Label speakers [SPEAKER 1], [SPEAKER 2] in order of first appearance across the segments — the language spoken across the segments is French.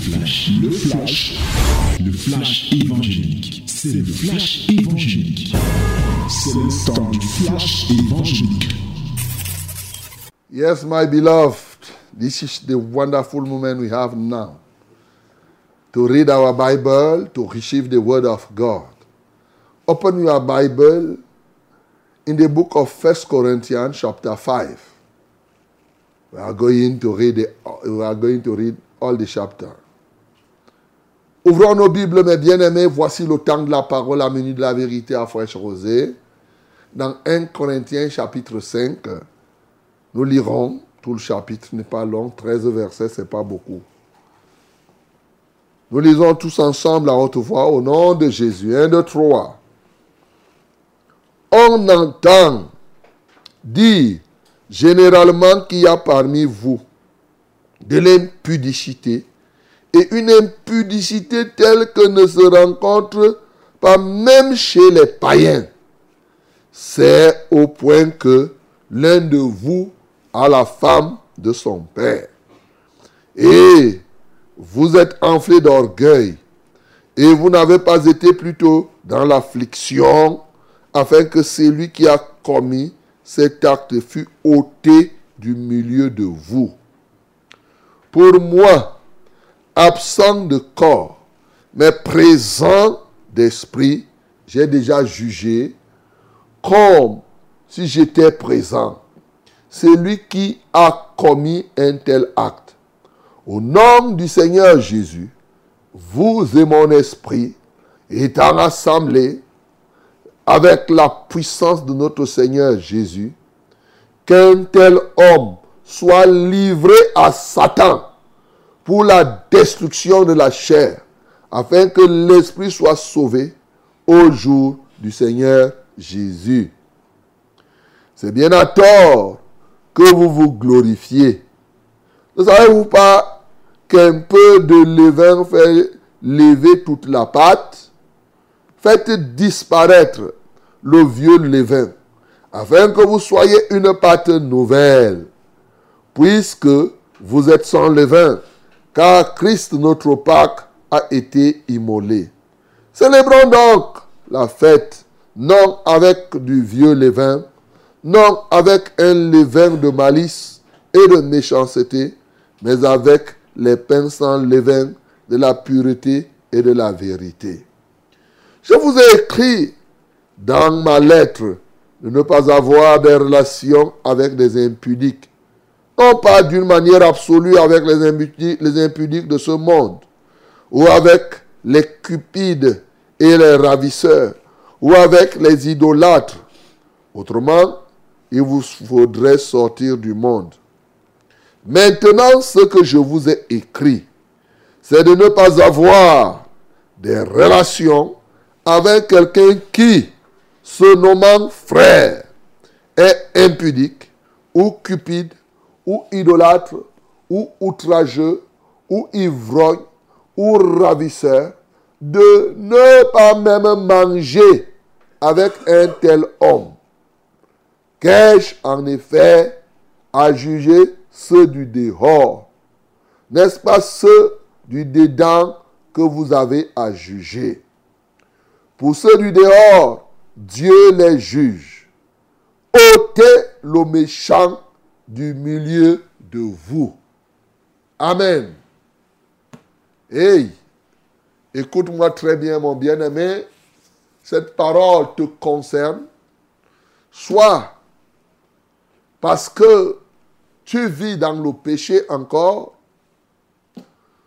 [SPEAKER 1] flash, le flash, le flash évangélique. C'est le flash évangélique. C'est le temps du flash évangélique.
[SPEAKER 2] Yes, my beloved, this is the wonderful moment we have now to read our Bible, to receive the Word of God. Open your Bible in the book of First Corinthians, chapter 5. We are going to read, the, we are going to read all the chapters. Ouvrons nos Bibles, mes bien-aimés. Voici le temps de la parole, la minute de la vérité à fraîche rosée. Dans 1 Corinthiens, chapitre 5, nous lirons. Tout le chapitre n'est pas long, 13 versets, c'est pas beaucoup. Nous lisons tous ensemble à haute voix au nom de Jésus. 1, 2, 3. On entend dire généralement qu'il y a parmi vous de l'impudicité et une impudicité telle que ne se rencontre pas même chez les païens. C'est au point que l'un de vous a la femme de son père. Et vous êtes enflé d'orgueil et vous n'avez pas été plutôt dans l'affliction afin que celui qui a commis cet acte fût ôté du milieu de vous. Pour moi, absent de corps, mais présent d'esprit, j'ai déjà jugé comme si j'étais présent. Celui qui a commis un tel acte. Au nom du Seigneur Jésus, vous et mon esprit, étant assemblés avec la puissance de notre Seigneur Jésus, qu'un tel homme soit livré à Satan pour la destruction de la chair, afin que l'esprit soit sauvé au jour du Seigneur Jésus. C'est bien à tort que vous vous glorifiez. Ne savez-vous pas qu'un peu de levain fait lever toute la pâte? Faites disparaître le vieux levain, afin que vous soyez une pâte nouvelle, puisque vous êtes sans levain, car Christ notre Pâque a été immolé. Célébrons donc la fête, non avec du vieux levain, non avec un levain de malice et de méchanceté, mais avec les pains sans levain de la pureté et de la vérité. Je vous ai écrit dans ma lettre de ne pas avoir des relations avec des impudiques. Non pas d'une manière absolue avec les les impudiques de ce monde, ou avec les cupides et les ravisseurs, ou avec les idolâtres. Autrement, il vous faudrait sortir du monde. Maintenant, ce que je vous ai écrit, c'est de ne pas avoir des relations avec quelqu'un qui, se nommant frère, est impudique, ou cupide, ou idolâtre, ou outrageux, ou ivrogne, ou ravisseur, de ne pas même manger avec un tel homme. Qu'ai-je en effet à juger ceux du dehors? N'est-ce pas ceux du dedans que vous avez à juger? Pour ceux du dehors, Dieu les juge. ôtez le méchant du milieu de vous. Amen. Hey, écoute-moi très bien, mon bien-aimé. Cette parole te concerne. Soit parce que tu vis dans le péché encore,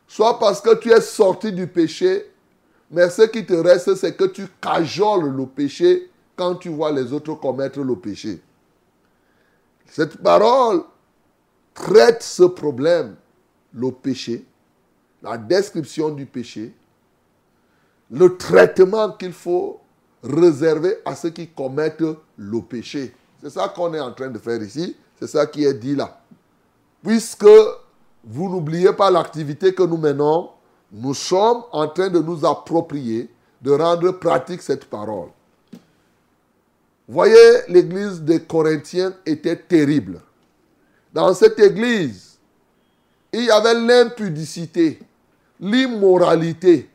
[SPEAKER 2] soit parce que tu es sorti du péché, mais ce qui te reste, c'est que tu cajoles le péché quand tu vois les autres commettre le péché. Cette parole traite ce problème, le péché, la description du péché, le traitement qu'il faut réserver à ceux qui commettent le péché. C'est ça qu'on est en train de faire ici. C'est ça qui est dit là. Puisque vous n'oubliez pas l'activité que nous menons, nous sommes en train de nous approprier, de rendre pratique cette parole. Voyez, l'église des Corinthiens était terrible. Dans cette église, il y avait l'impudicité. l'immoralité.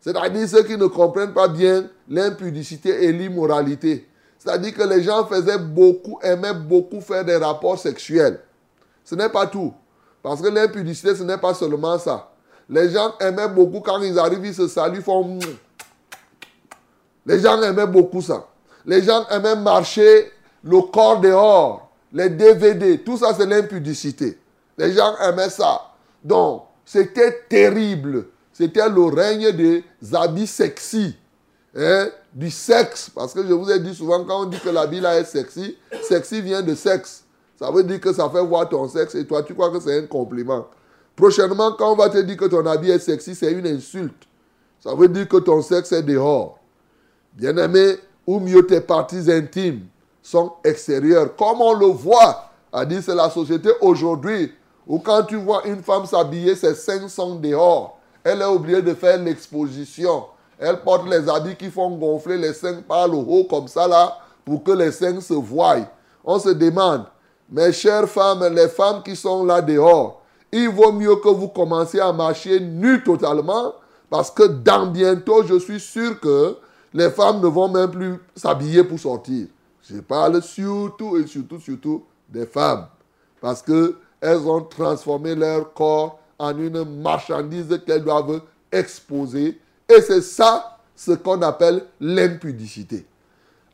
[SPEAKER 2] C'est-à-dire ceux qui ne comprennent pas bien l'impudicité et l'immoralité. C'est-à-dire que les gens faisaient beaucoup, aimaient beaucoup faire des rapports sexuels. Ce n'est pas tout. Parce que l'impudicité, ce n'est pas seulement ça. Les gens aimaient beaucoup quand ils arrivent, ils se saluent, font... Les gens aimaient beaucoup ça. Les gens aimaient marcher le corps dehors, les DVD, tout ça c'est l'impudicité. Les gens aimaient ça. Donc, c'était terrible. C'était le règne des habits sexy, hein, du sexe. Parce que je vous ai dit souvent, quand on dit que l'habit là est sexy, sexy vient de sexe. Ça veut dire que ça fait voir ton sexe et toi, tu crois que c'est un compliment. Prochainement, quand on va te dire que ton habit est sexy, c'est une insulte. Ça veut dire que ton sexe est dehors. Bien-aimé, ou mieux tes parties intimes sont extérieures. Comme on le voit, a dit c'est la société aujourd'hui, où quand tu vois une femme s'habiller, ses seins sont dehors. Elle est obligée de faire l'exposition. Elle porte les habits qui font gonfler les seins par le haut comme ça là, pour que les seins se voient. On se demande, mes chères femmes, les femmes qui sont là dehors, il vaut mieux que vous commenciez à marcher nu totalement, parce que dans bientôt, je suis sûr que les femmes ne vont même plus s'habiller pour sortir. Je parle surtout et surtout, surtout des femmes. Parce qu'elles ont transformé leur corps en une marchandise qu'elles doivent exposer. Et c'est ça ce qu'on appelle l'impudicité.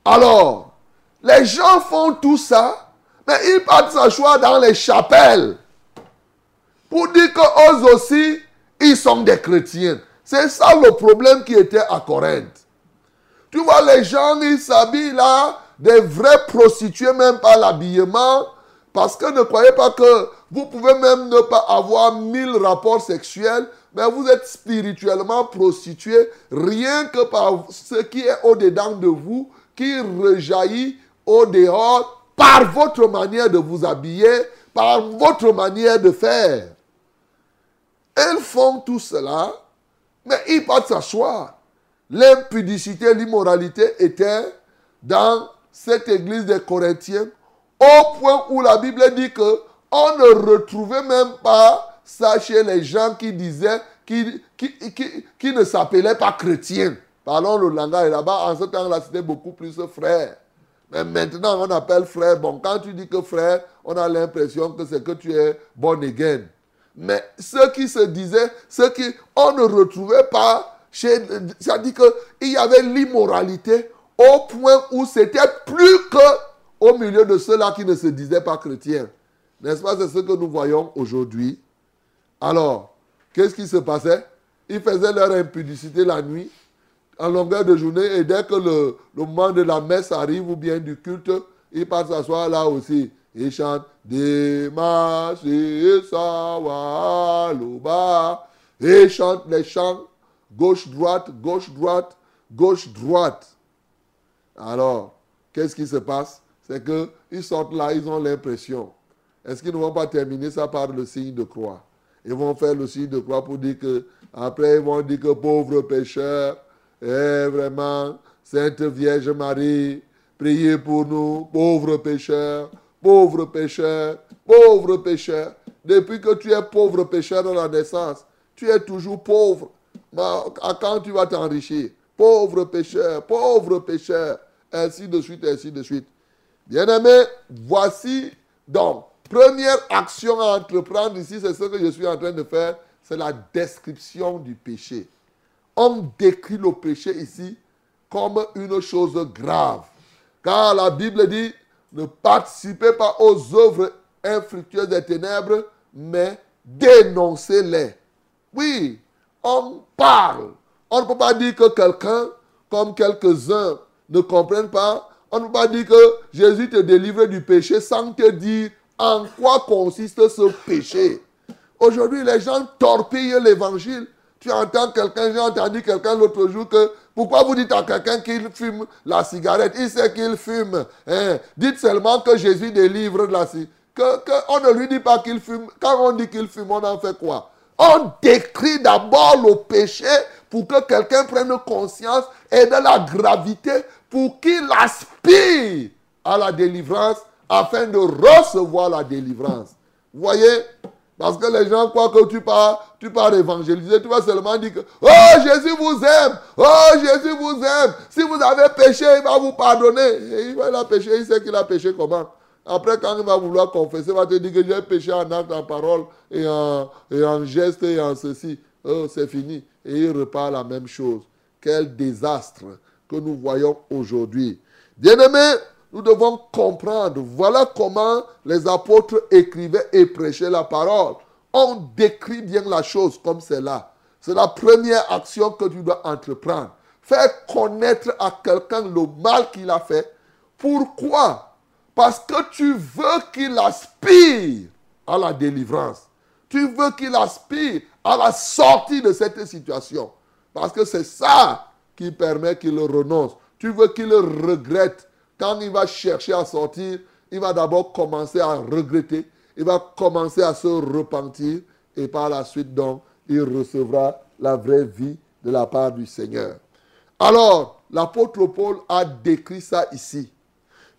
[SPEAKER 2] Alors, les gens font tout ça, mais ils partent s'asseoir dans les chapelles pour dire qu'eux aussi, ils sont des chrétiens. C'est ça le problème qui était à Corinthe. Tu vois, les gens, ils s'habillent là, des vrais prostituées, même pas l'habillement. Parce que ne croyez pas que vous pouvez même ne pas avoir mille rapports sexuels, mais vous êtes spirituellement prostitué rien que par ce qui est au-dedans de vous, qui rejaillit au dehors par votre manière de vous habiller, par votre manière de faire. Elles font tout cela, mais ils partent s'asseoir. L'impudicité, l'immoralité étaient dans cette église des Corinthiens au point où la Bible dit que on ne retrouvait même pas ça chez les gens qui disaient, qui, qui, ne s'appelaient pas chrétiens. Parlons le langage là-bas, en ce temps-là, c'était beaucoup plus frère. Mais maintenant, on appelle frère. Bon, quand tu dis que frère, on a l'impression que c'est que tu es bon again. Mais ceux qui se disaient, ceux qui, on ne retrouvait pas dit qu'il y avait l'immoralité au point où c'était plus que au milieu de ceux-là qui ne se disaient pas chrétiens. N'est-ce pas, c'est ce que nous voyons aujourd'hui. Alors, qu'est-ce qui se passait? Ils faisaient leur impudicité la nuit, en longueur de journée, et dès que le, moment de la messe arrive ou bien du culte, ils partent s'asseoir là aussi. Ils chantent. Et ils chantent les chants gauche-droite, gauche-droite, gauche-droite. Alors, qu'est-ce qui se passe? C'est qu'ils sortent là, ils ont l'impression. Est-ce qu'ils ne vont pas terminer ça par le signe de croix? Ils vont faire le signe de croix pour dire que, après, ils vont dire que pauvre pécheur, eh, vraiment, Sainte Vierge Marie, priez pour nous, pauvres pécheurs, pauvres pécheurs, pauvres pécheurs. Depuis que tu es pauvre pécheur dans la naissance, tu es toujours pauvre. Quand tu vas t'enrichir? Pauvre pécheur, pauvre pécheur, ainsi de suite, ainsi de suite. Bien-aimé, voici donc, première action à entreprendre ici, c'est ce que je suis en train de faire, c'est la description du péché. On décrit le péché ici comme une chose grave. Car la Bible dit, ne participez pas aux œuvres infructueuses des ténèbres, mais dénoncez-les. Oui, on parle. On ne peut pas dire que quelqu'un, comme quelques-uns, ne comprennent pas. On ne peut pas dire que Jésus te délivre du péché sans te dire en quoi consiste ce péché. Aujourd'hui, les gens torpillent l'évangile. Tu entends quelqu'un, j'ai entendu quelqu'un l'autre jour que pourquoi vous dites à quelqu'un qu'il fume la cigarette? Il sait qu'il fume. Hein? Dites seulement que Jésus délivre de la cigarette. on ne lui dit pas qu'il fume. Quand on dit qu'il fume, on en fait quoi? On décrit d'abord le péché pour que quelqu'un prenne conscience et de la gravité pour qu'il aspire à la délivrance afin de recevoir la délivrance. Vous voyez, Parce que les gens croient que tu pars, tu pars évangéliser. Tu vas seulement dire que, oh, Jésus vous aime. Oh, Jésus vous aime. Si vous avez péché, il va vous pardonner. Il va péché, il sait qu'il a péché comment? Après, quand il va vouloir confesser, il va te dire que j'ai péché en acte, en parole, et en, et geste, et en ceci. Oh, c'est fini. Et il repart la même chose. Quel désastre que nous voyons aujourd'hui. Bien-aimés, nous devons comprendre. Voilà comment les apôtres écrivaient et prêchaient la parole. On décrit bien la chose comme c'est là. C'est la première action que tu dois entreprendre. Faire connaître à quelqu'un le mal qu'il a fait. Pourquoi Parce que tu veux qu'il aspire à la délivrance. Tu veux qu'il aspire à la sortie de cette situation. Parce que c'est ça qui permet qu'il renonce. Tu veux qu'il regrette quand il va chercher à sortir, il va d'abord commencer à regretter, il va commencer à se repentir et par la suite, donc, il recevra la vraie vie de la part du Seigneur. Alors, l'apôtre Paul a décrit ça ici.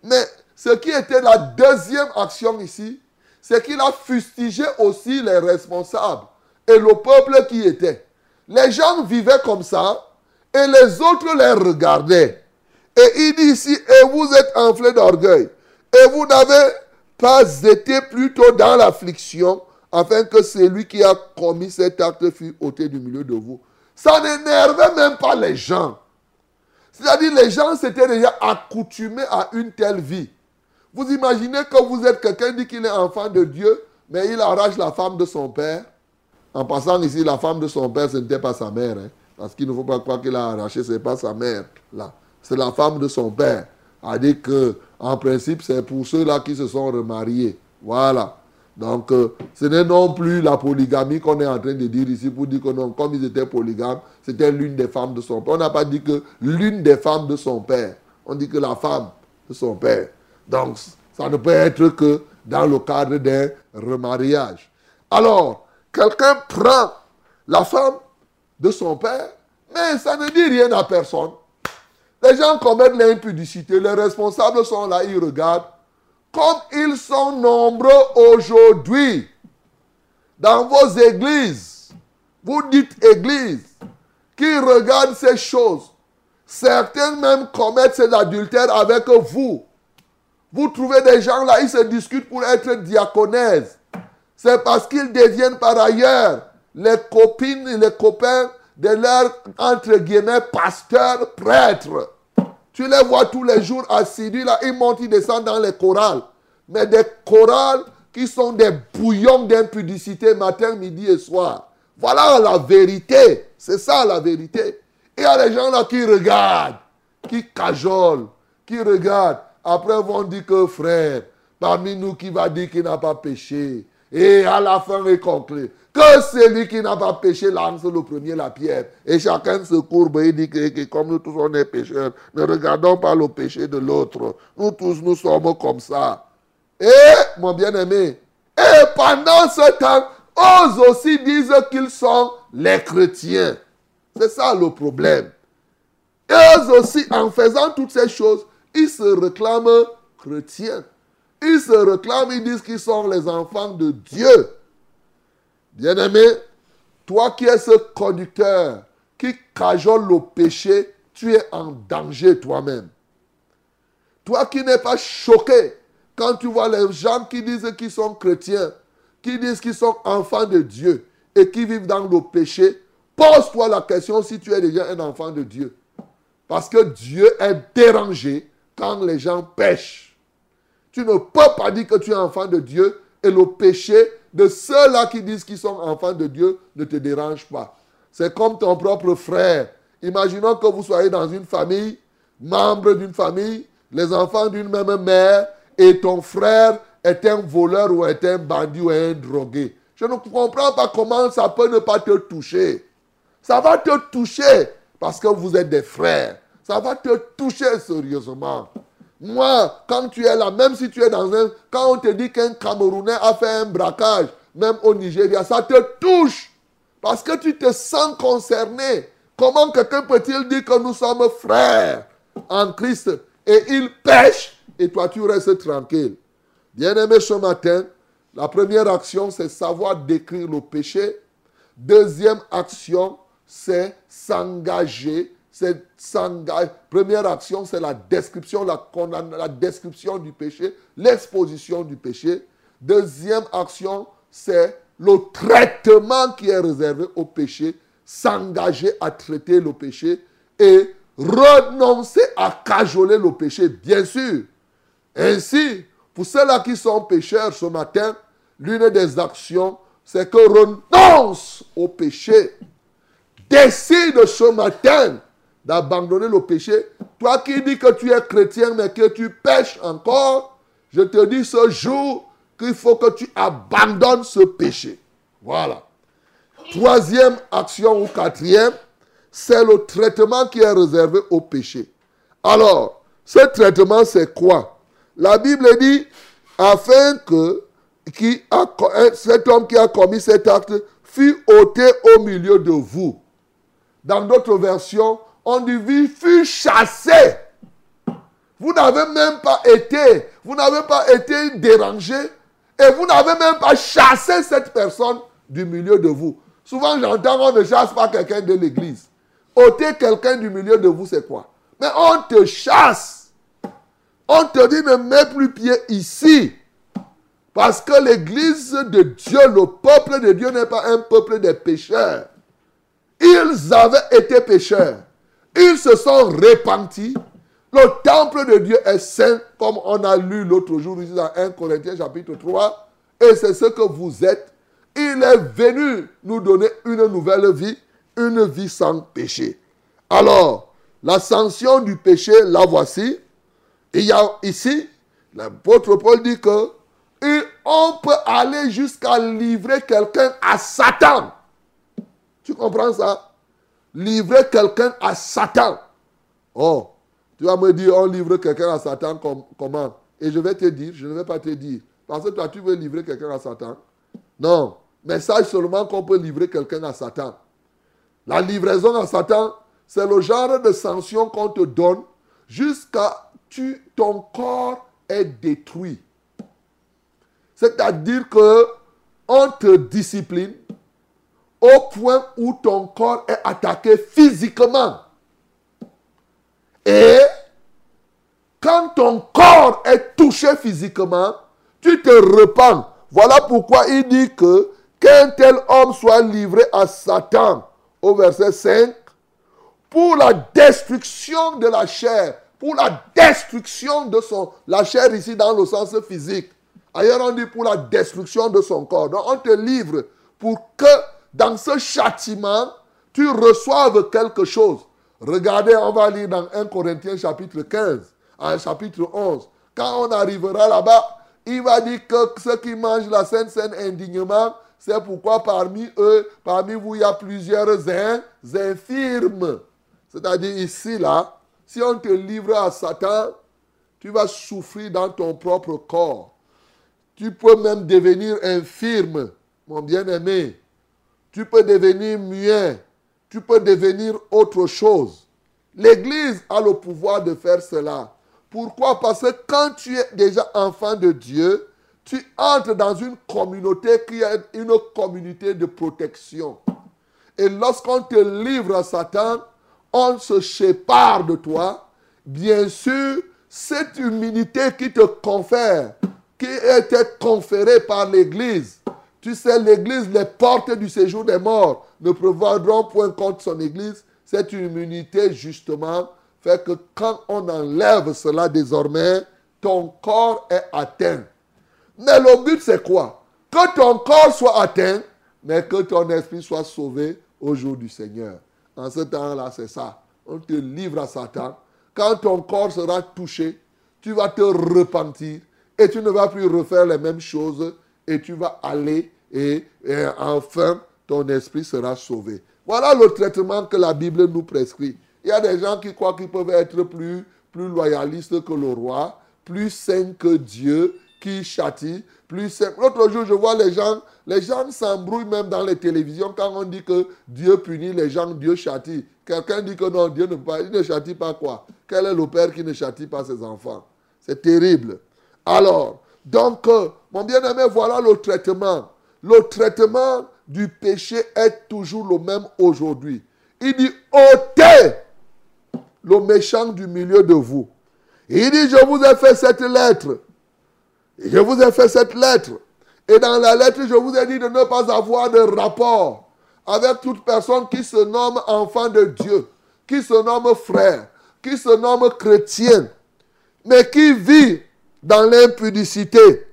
[SPEAKER 2] Mais ce qui était la deuxième action ici, c'est qu'il a fustigé aussi les responsables et le peuple qui était. Les gens vivaient comme ça et les autres les regardaient. Et il dit ici, et vous êtes enflés d'orgueil. Et vous n'avez pas été plutôt dans l'affliction, afin que celui qui a commis cet acte fût ôté du milieu de vous. Ça n'énervait même pas les gens. C'est-à-dire, les gens s'étaient déjà accoutumés à une telle vie. Vous imaginez que vous êtes quelqu'un dit qu'il est enfant de Dieu, mais il arrache la femme de son père. En passant ici, la femme de son père, ce n'était pas sa mère. Hein, parce qu'il ne faut pas croire qu'il a arraché, ce n'est pas sa mère. Là c'est la femme de son père. A dit que, en principe, c'est pour ceux-là qui se sont remariés. Voilà. Donc, euh, ce n'est non plus la polygamie qu'on est en train de dire ici pour dire que non, comme ils étaient polygames, c'était l'une des femmes de son père. On n'a pas dit que l'une des femmes de son père. On dit que la femme de son père. Donc, ça ne peut être que dans le cadre d'un remariage. Alors, quelqu'un prend la femme de son père, mais ça ne dit rien à personne. Les gens commettent l'impudicité, les responsables sont là, ils regardent. Comme ils sont nombreux aujourd'hui dans vos églises, vous dites église, qui regardent ces choses. Certains même commettent ces adultères avec vous. Vous trouvez des gens là, ils se discutent pour être diaconaises. C'est parce qu'ils deviennent par ailleurs les copines les copains de leurs, entre guillemets, pasteurs, prêtres. Tu les vois tous les jours assidus là, ils montent, ils descendent dans les chorales. Mais des chorales qui sont des bouillons d'impudicité matin, midi et soir. Voilà la vérité. C'est ça la vérité. Il y a des gens là qui regardent, qui cajolent, qui regardent. Après, vont dire que frère, parmi nous qui va dire qu'il n'a pas péché. Et à la fin, il conclut que celui qui n'a pas péché lance le premier la pierre. Et chacun se courbe et dit que, comme nous tous on est pécheurs, ne regardons pas le péché de l'autre. Nous tous nous sommes comme ça. Et, mon bien-aimé, et pendant ce temps, eux aussi disent qu'ils sont les chrétiens. C'est ça le problème. Eux aussi, en faisant toutes ces choses, ils se réclament chrétiens. Ils se réclament, ils disent qu'ils sont les enfants de Dieu. Bien-aimé, toi qui es ce conducteur qui cajole le péché, tu es en danger toi-même. Toi qui n'es pas choqué quand tu vois les gens qui disent qu'ils sont chrétiens, qui disent qu'ils sont enfants de Dieu et qui vivent dans le péché, pose-toi la question si tu es déjà un enfant de Dieu. Parce que Dieu est dérangé quand les gens pêchent. Tu ne peux pas dire que tu es enfant de Dieu et le péché de ceux-là qui disent qu'ils sont enfants de Dieu ne te dérange pas. C'est comme ton propre frère. Imaginons que vous soyez dans une famille, membre d'une famille, les enfants d'une même mère, et ton frère est un voleur ou est un bandit ou un drogué. Je ne comprends pas comment ça peut ne pas te toucher. Ça va te toucher parce que vous êtes des frères. Ça va te toucher sérieusement. Moi, quand tu es là, même si tu es dans un... Quand on te dit qu'un Camerounais a fait un braquage, même au Nigeria, ça te touche. Parce que tu te sens concerné. Comment quelqu'un peut-il dire que nous sommes frères en Christ et il pêche et toi tu restes tranquille? Bien-aimé ce matin, La première action, c'est savoir décrire le péché. Deuxième action, c'est s'engager. C'est s'engager. Première action, c'est la description, la, la description du péché, l'exposition du péché. Deuxième action, c'est le traitement qui est réservé au péché, s'engager à traiter le péché et renoncer à cajoler le péché, bien sûr. Ainsi, pour ceux-là qui sont pécheurs ce matin, l'une des actions, c'est que renonce au péché. Décide ce matin d'abandonner le péché. Toi qui dis que tu es chrétien mais que tu pêches encore, je te dis ce jour qu'il faut que tu abandonnes ce péché. Voilà. Troisième action ou quatrième, c'est le traitement qui est réservé au péché. Alors, ce traitement, c'est quoi? La Bible dit, afin que qui cet homme qui a commis cet acte fût ôté au milieu de vous. Dans d'autres versions, on dit, fut chassé. Vous n'avez même pas été, vous n'avez pas été dérangé et vous n'avez même pas chassé cette personne du milieu de vous. Souvent, j'entends qu'on ne chasse pas quelqu'un de l'église. Ôter quelqu'un du milieu de vous, c'est quoi? Mais on te chasse. On te dit ne mets plus pied ici. Parce que l'église de Dieu, le peuple de Dieu n'est pas un peuple de pécheurs. Ils avaient été pécheurs. Ils se sont repentis. Le temple de Dieu est saint, comme on a lu l'autre jour ici dans 1 Corinthiens chapitre 3. Et c'est ce que vous êtes. Il est venu nous donner une nouvelle vie, une vie sans péché. Alors, la sanction du péché, la voici. Il y a ici, l'apôtre Paul dit que on peut aller jusqu'à livrer quelqu'un à Satan. Tu comprends ça? Livrer quelqu'un à Satan. Oh, tu vas me dire, on livre quelqu'un à Satan comment? Et je vais te dire, je ne vais pas te dire. Parce que toi, tu veux livrer quelqu'un à Satan. Non, mais sache seulement qu'on peut livrer quelqu'un à Satan. La livraison à Satan, c'est le genre de sanction qu'on te donne jusqu'à tu ton corps est détruit. C'est-à-dire que on te discipline au point où ton corps est attaqué physiquement. Et quand ton corps est touché physiquement, tu te repens. Voilà pourquoi il dit que qu'un tel homme soit livré à Satan, au verset 5, pour la destruction de la chair, pour la destruction de son, la chair ici dans le sens physique. Ailleurs on dit pour la destruction de son corps. Donc on te livre pour que dans ce châtiment, tu reçoives quelque chose. Regardez, on va lire dans 1 Corinthiens chapitre 15, un chapitre 11. Quand on arrivera là-bas, il va dire que ceux qui mangent la Sainte Seine indignement, c'est pourquoi parmi eux, parmi vous, il y a plusieurs infirmes. C'est-à-dire ici, là, si on te livre à Satan, tu vas souffrir dans ton propre corps. Tu peux même devenir infirme, mon bien-aimé. Tu peux devenir muet. Tu peux devenir autre chose. L'Église a le pouvoir de faire cela. Pourquoi? Parce que quand tu es déjà enfant de Dieu, tu entres dans une communauté qui est une communauté de protection. Et lorsqu'on te livre à Satan, on se sépare de toi. Bien sûr, cette humilité qui te confère, qui été conférée par l'Église, tu sais, l'Église, les portes du séjour des morts ne prévoiront point contre son Église. Cette immunité, justement, fait que quand on enlève cela désormais, ton corps est atteint. Mais le but, c'est quoi? Que ton corps soit atteint, mais que ton esprit soit sauvé au jour du Seigneur. En ce temps-là, c'est ça. On te livre à Satan. Quand ton corps sera touché, tu vas te repentir et tu ne vas plus refaire les mêmes choses et tu vas aller et, enfin ton esprit sera sauvé. Voilà le traitement que la Bible nous prescrit. Il y a des gens qui croient qu'ils peuvent être plus, loyalistes que le roi, plus saints que Dieu, qui châtie, plus. L'autre jour, je vois les gens, les gens s'embrouillent même dans les télévisions quand on dit que Dieu punit les gens, Dieu châtie. Quelqu'un dit que non, Dieu ne, il ne châtie pas quoi? Quel est le père qui ne châtie pas ses enfants? C'est terrible. Alors, Donc, euh, mon bien-aimé, voilà le traitement. Le traitement du péché est toujours le même aujourd'hui. Il dit, ôtez le méchant du milieu de vous. Il dit, je vous ai fait cette lettre. Je vous ai fait cette lettre. Et dans la lettre, je vous ai dit de ne pas avoir de rapport avec toute personne qui se nomme enfant de Dieu, qui se nomme frère, qui se nomme chrétien, mais qui vit dans l'impudicité,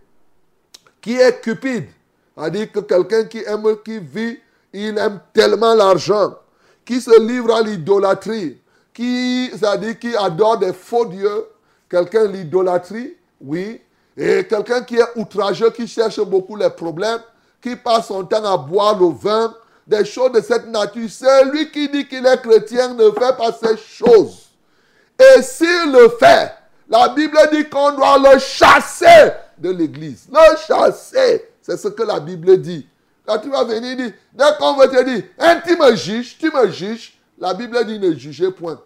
[SPEAKER 2] qui est cupide. C'est-à-dire que quelqu'un qui aime, qui vit, il aime tellement l'argent, qui se livre à l'idolâtrie, qui, c'est-à-dire qui adore des faux dieux, quelqu'un l'idolâtrie, oui, et quelqu'un qui est outrageux, qui cherche beaucoup les problèmes, qui passe son temps à boire le vin, des choses de cette nature. Celui qui dit qu'il est chrétien ne fait pas ces choses. Et s'il le fait, la Bible dit qu'on doit le chasser de l'église. Le chasser. C'est ce que la Bible dit. Quand tu vas venir dire, dès qu'on va te dire, hein, tu me juges, tu me juges, la Bible dit ne jugez point.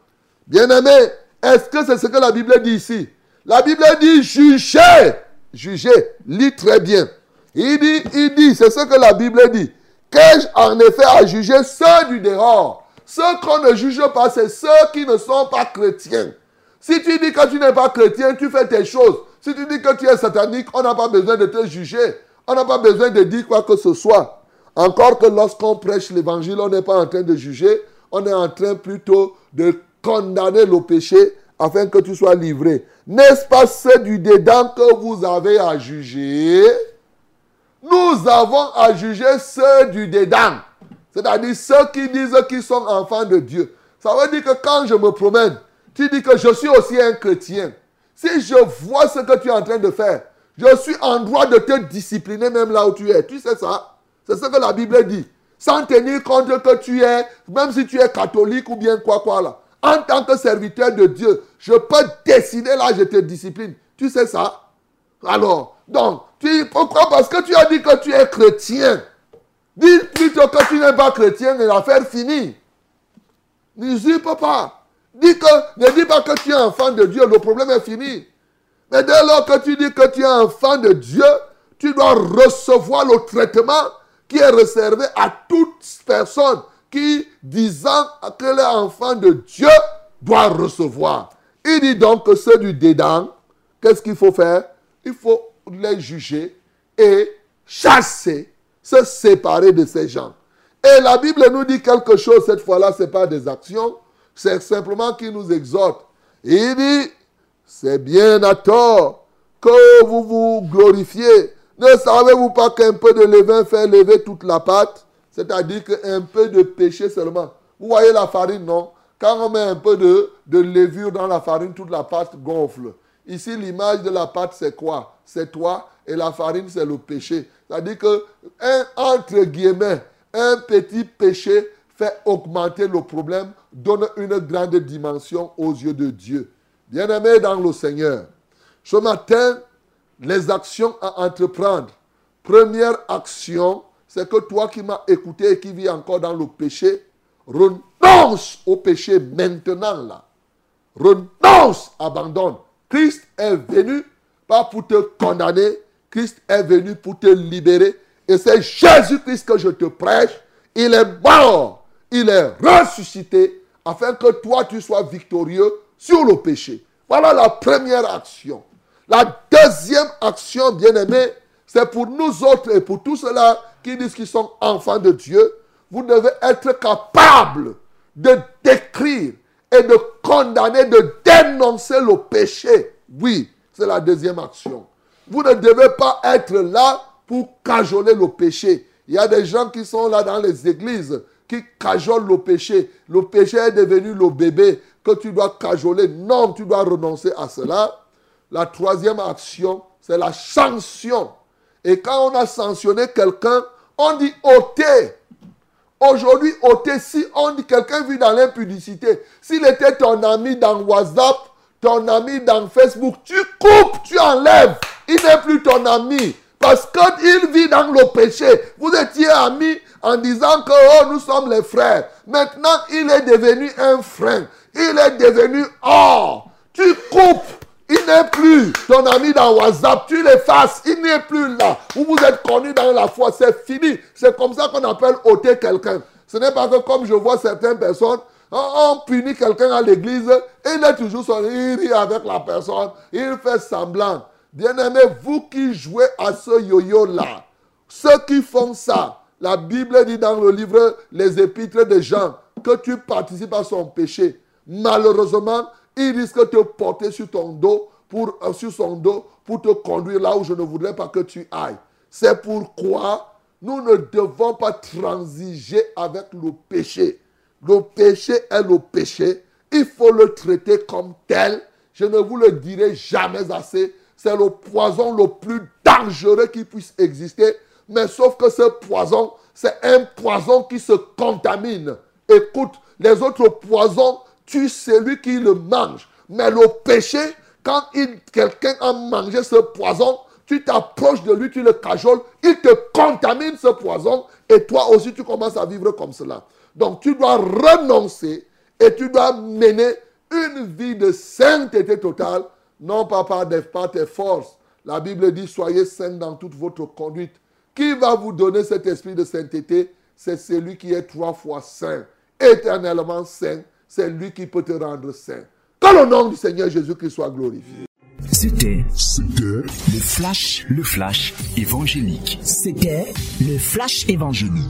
[SPEAKER 2] Bien-aimé, est-ce que c'est ce que la Bible dit ici? La Bible dit jugez. Jugez. Lis très bien. Il dit, il dit, c'est ce que la Bible dit. Qu'ai-je en effet à juger ceux du dehors? Ceux qu'on ne juge pas, c'est ceux qui ne sont pas chrétiens. Si tu dis que tu n'es pas chrétien, tu fais tes choses. Si tu dis que tu es satanique, on n'a pas besoin de te juger. On n'a pas besoin de dire quoi que ce soit. Encore que lorsqu'on prêche l'évangile, on n'est pas en train de juger, on est en train plutôt de condamner le péché afin que tu sois livré. N'est-ce pas ceux du dedans que vous avez à juger? Nous avons à juger ceux du dedans. C'est-à-dire ceux qui disent qu'ils sont enfants de Dieu. Ça veut dire que quand je me promène, tu dis que je suis aussi un chrétien. Si je vois ce que tu es en train de faire, je suis en droit de te discipliner même là où tu es. Tu sais ça? C'est ce que la Bible dit. Sans tenir compte que tu es, même si tu es catholique ou bien quoi quoi là. En tant que serviteur de Dieu, je peux décider là, je te discipline. Tu sais ça? Alors, donc, tu, pourquoi? Parce que tu as dit que tu es chrétien. Dis plutôt que tu n'es pas chrétien et l'affaire finie. N'usurpe pas. Dis que, ne dis pas que tu es enfant de Dieu, le problème est fini. Mais dès lors que tu dis que tu es enfant de Dieu, tu dois recevoir le traitement qui est réservé à toute personne qui, disant qu'elle est enfant de Dieu, doit recevoir. Il dit donc que ceux du dédain, qu'est-ce qu'il faut faire? Il faut les juger et chasser, se séparer de ces gens. Et la Bible nous dit quelque chose, cette fois-là, ce n'est pas des actions, c'est simplement qu'il nous exhorte. Il dit, c'est bien à tort que vous vous glorifiez. Ne savez-vous pas qu'un peu de levain fait lever toute la pâte? C'est-à-dire qu'un peu de péché seulement. Vous voyez la farine, non? Quand on met un peu de, levure dans la farine, toute la pâte gonfle. Ici, l'image de la pâte, c'est quoi? C'est toi et la farine, c'est le péché. C'est-à-dire que, un, entre guillemets, un petit péché fait augmenter le problème, donne une grande dimension aux yeux de Dieu. Bien-aimé dans le Seigneur, ce matin, les actions à entreprendre. Première action, c'est que toi qui m'as écouté et qui vis encore dans le péché, renonce au péché maintenant là. Renonce, abandonne. Christ est venu pas pour te condamner, Christ est venu pour te libérer. Et c'est Jésus-Christ que je te prêche. Il est mort, il est ressuscité, afin que toi tu sois victorieux sur le péché. Voilà la première action. La deuxième action, bien-aimé, c'est pour nous autres et pour tous ceux-là qui disent qu'ils sont enfants de Dieu. Vous devez être capable de décrire et de condamner, de dénoncer le péché. Oui, c'est la deuxième action. Vous ne devez pas être là pour cajoler le péché. Il y a des gens qui sont là dans les églises qui cajolent le péché. Le péché est devenu le bébé que tu dois cajoler. Non, tu dois renoncer à cela. La troisième action, c'est la sanction. Et quand on a sanctionné quelqu'un, on dit ôter. Aujourd'hui, ôter, si on dit quelqu'un vit dans l'impudicité, s'il était ton ami dans WhatsApp, ton ami dans Facebook, tu coupes, tu enlèves. Il n'est plus ton ami. Parce qu'il vit dans le péché. Vous étiez amis en disant que oh, nous sommes les frères. Maintenant, il est devenu un frère. Il est devenu or. Tu coupes. Il n'est plus ton ami dans WhatsApp, tu l'effaces, il n'est plus là. Vous vous êtes connu dans la foi, c'est fini. C'est comme ça qu'on appelle ôter quelqu'un. Ce n'est pas que comme je vois certaines personnes, on, punit quelqu'un à l'église il est toujours son il avec la personne, il fait semblant. Bien-aimé, vous qui jouez à ce yo-yo-là, ceux qui font ça, la Bible dit dans le livre Les Épîtres de Jean que tu participes à son péché. Malheureusement, il risque de te porter sur dos, pour, euh, sur son dos, pour te conduire là où je ne voudrais pas que tu ailles. C'est pourquoi nous ne devons pas transiger avec le péché. Le péché est le péché. Il faut le traiter comme tel. Je ne vous le dirai jamais assez. C'est le poison le plus dangereux qui puisse exister. Mais sauf que ce poison, c'est un poison qui se contamine. Écoute, les autres poisons tuent celui qui le mange. Mais le péché, quand quelqu'un a mangé ce poison, tu t'approches de lui, tu le cajoles, il te contamine ce poison et toi aussi tu commences à vivre comme cela. Donc tu dois renoncer et tu dois mener une vie de sainteté totale, non pas par, tes forces. La Bible dit soyez saints dans toute votre conduite. Qui va vous donner cet esprit de sainteté? C'est celui qui est trois fois saint, éternellement saint. C'est lui qui peut te rendre saint. Que le nom du Seigneur Jésus-Christ soit glorifié.
[SPEAKER 1] C'était le flash, le flash évangélique.
[SPEAKER 3] C'était le flash évangélique.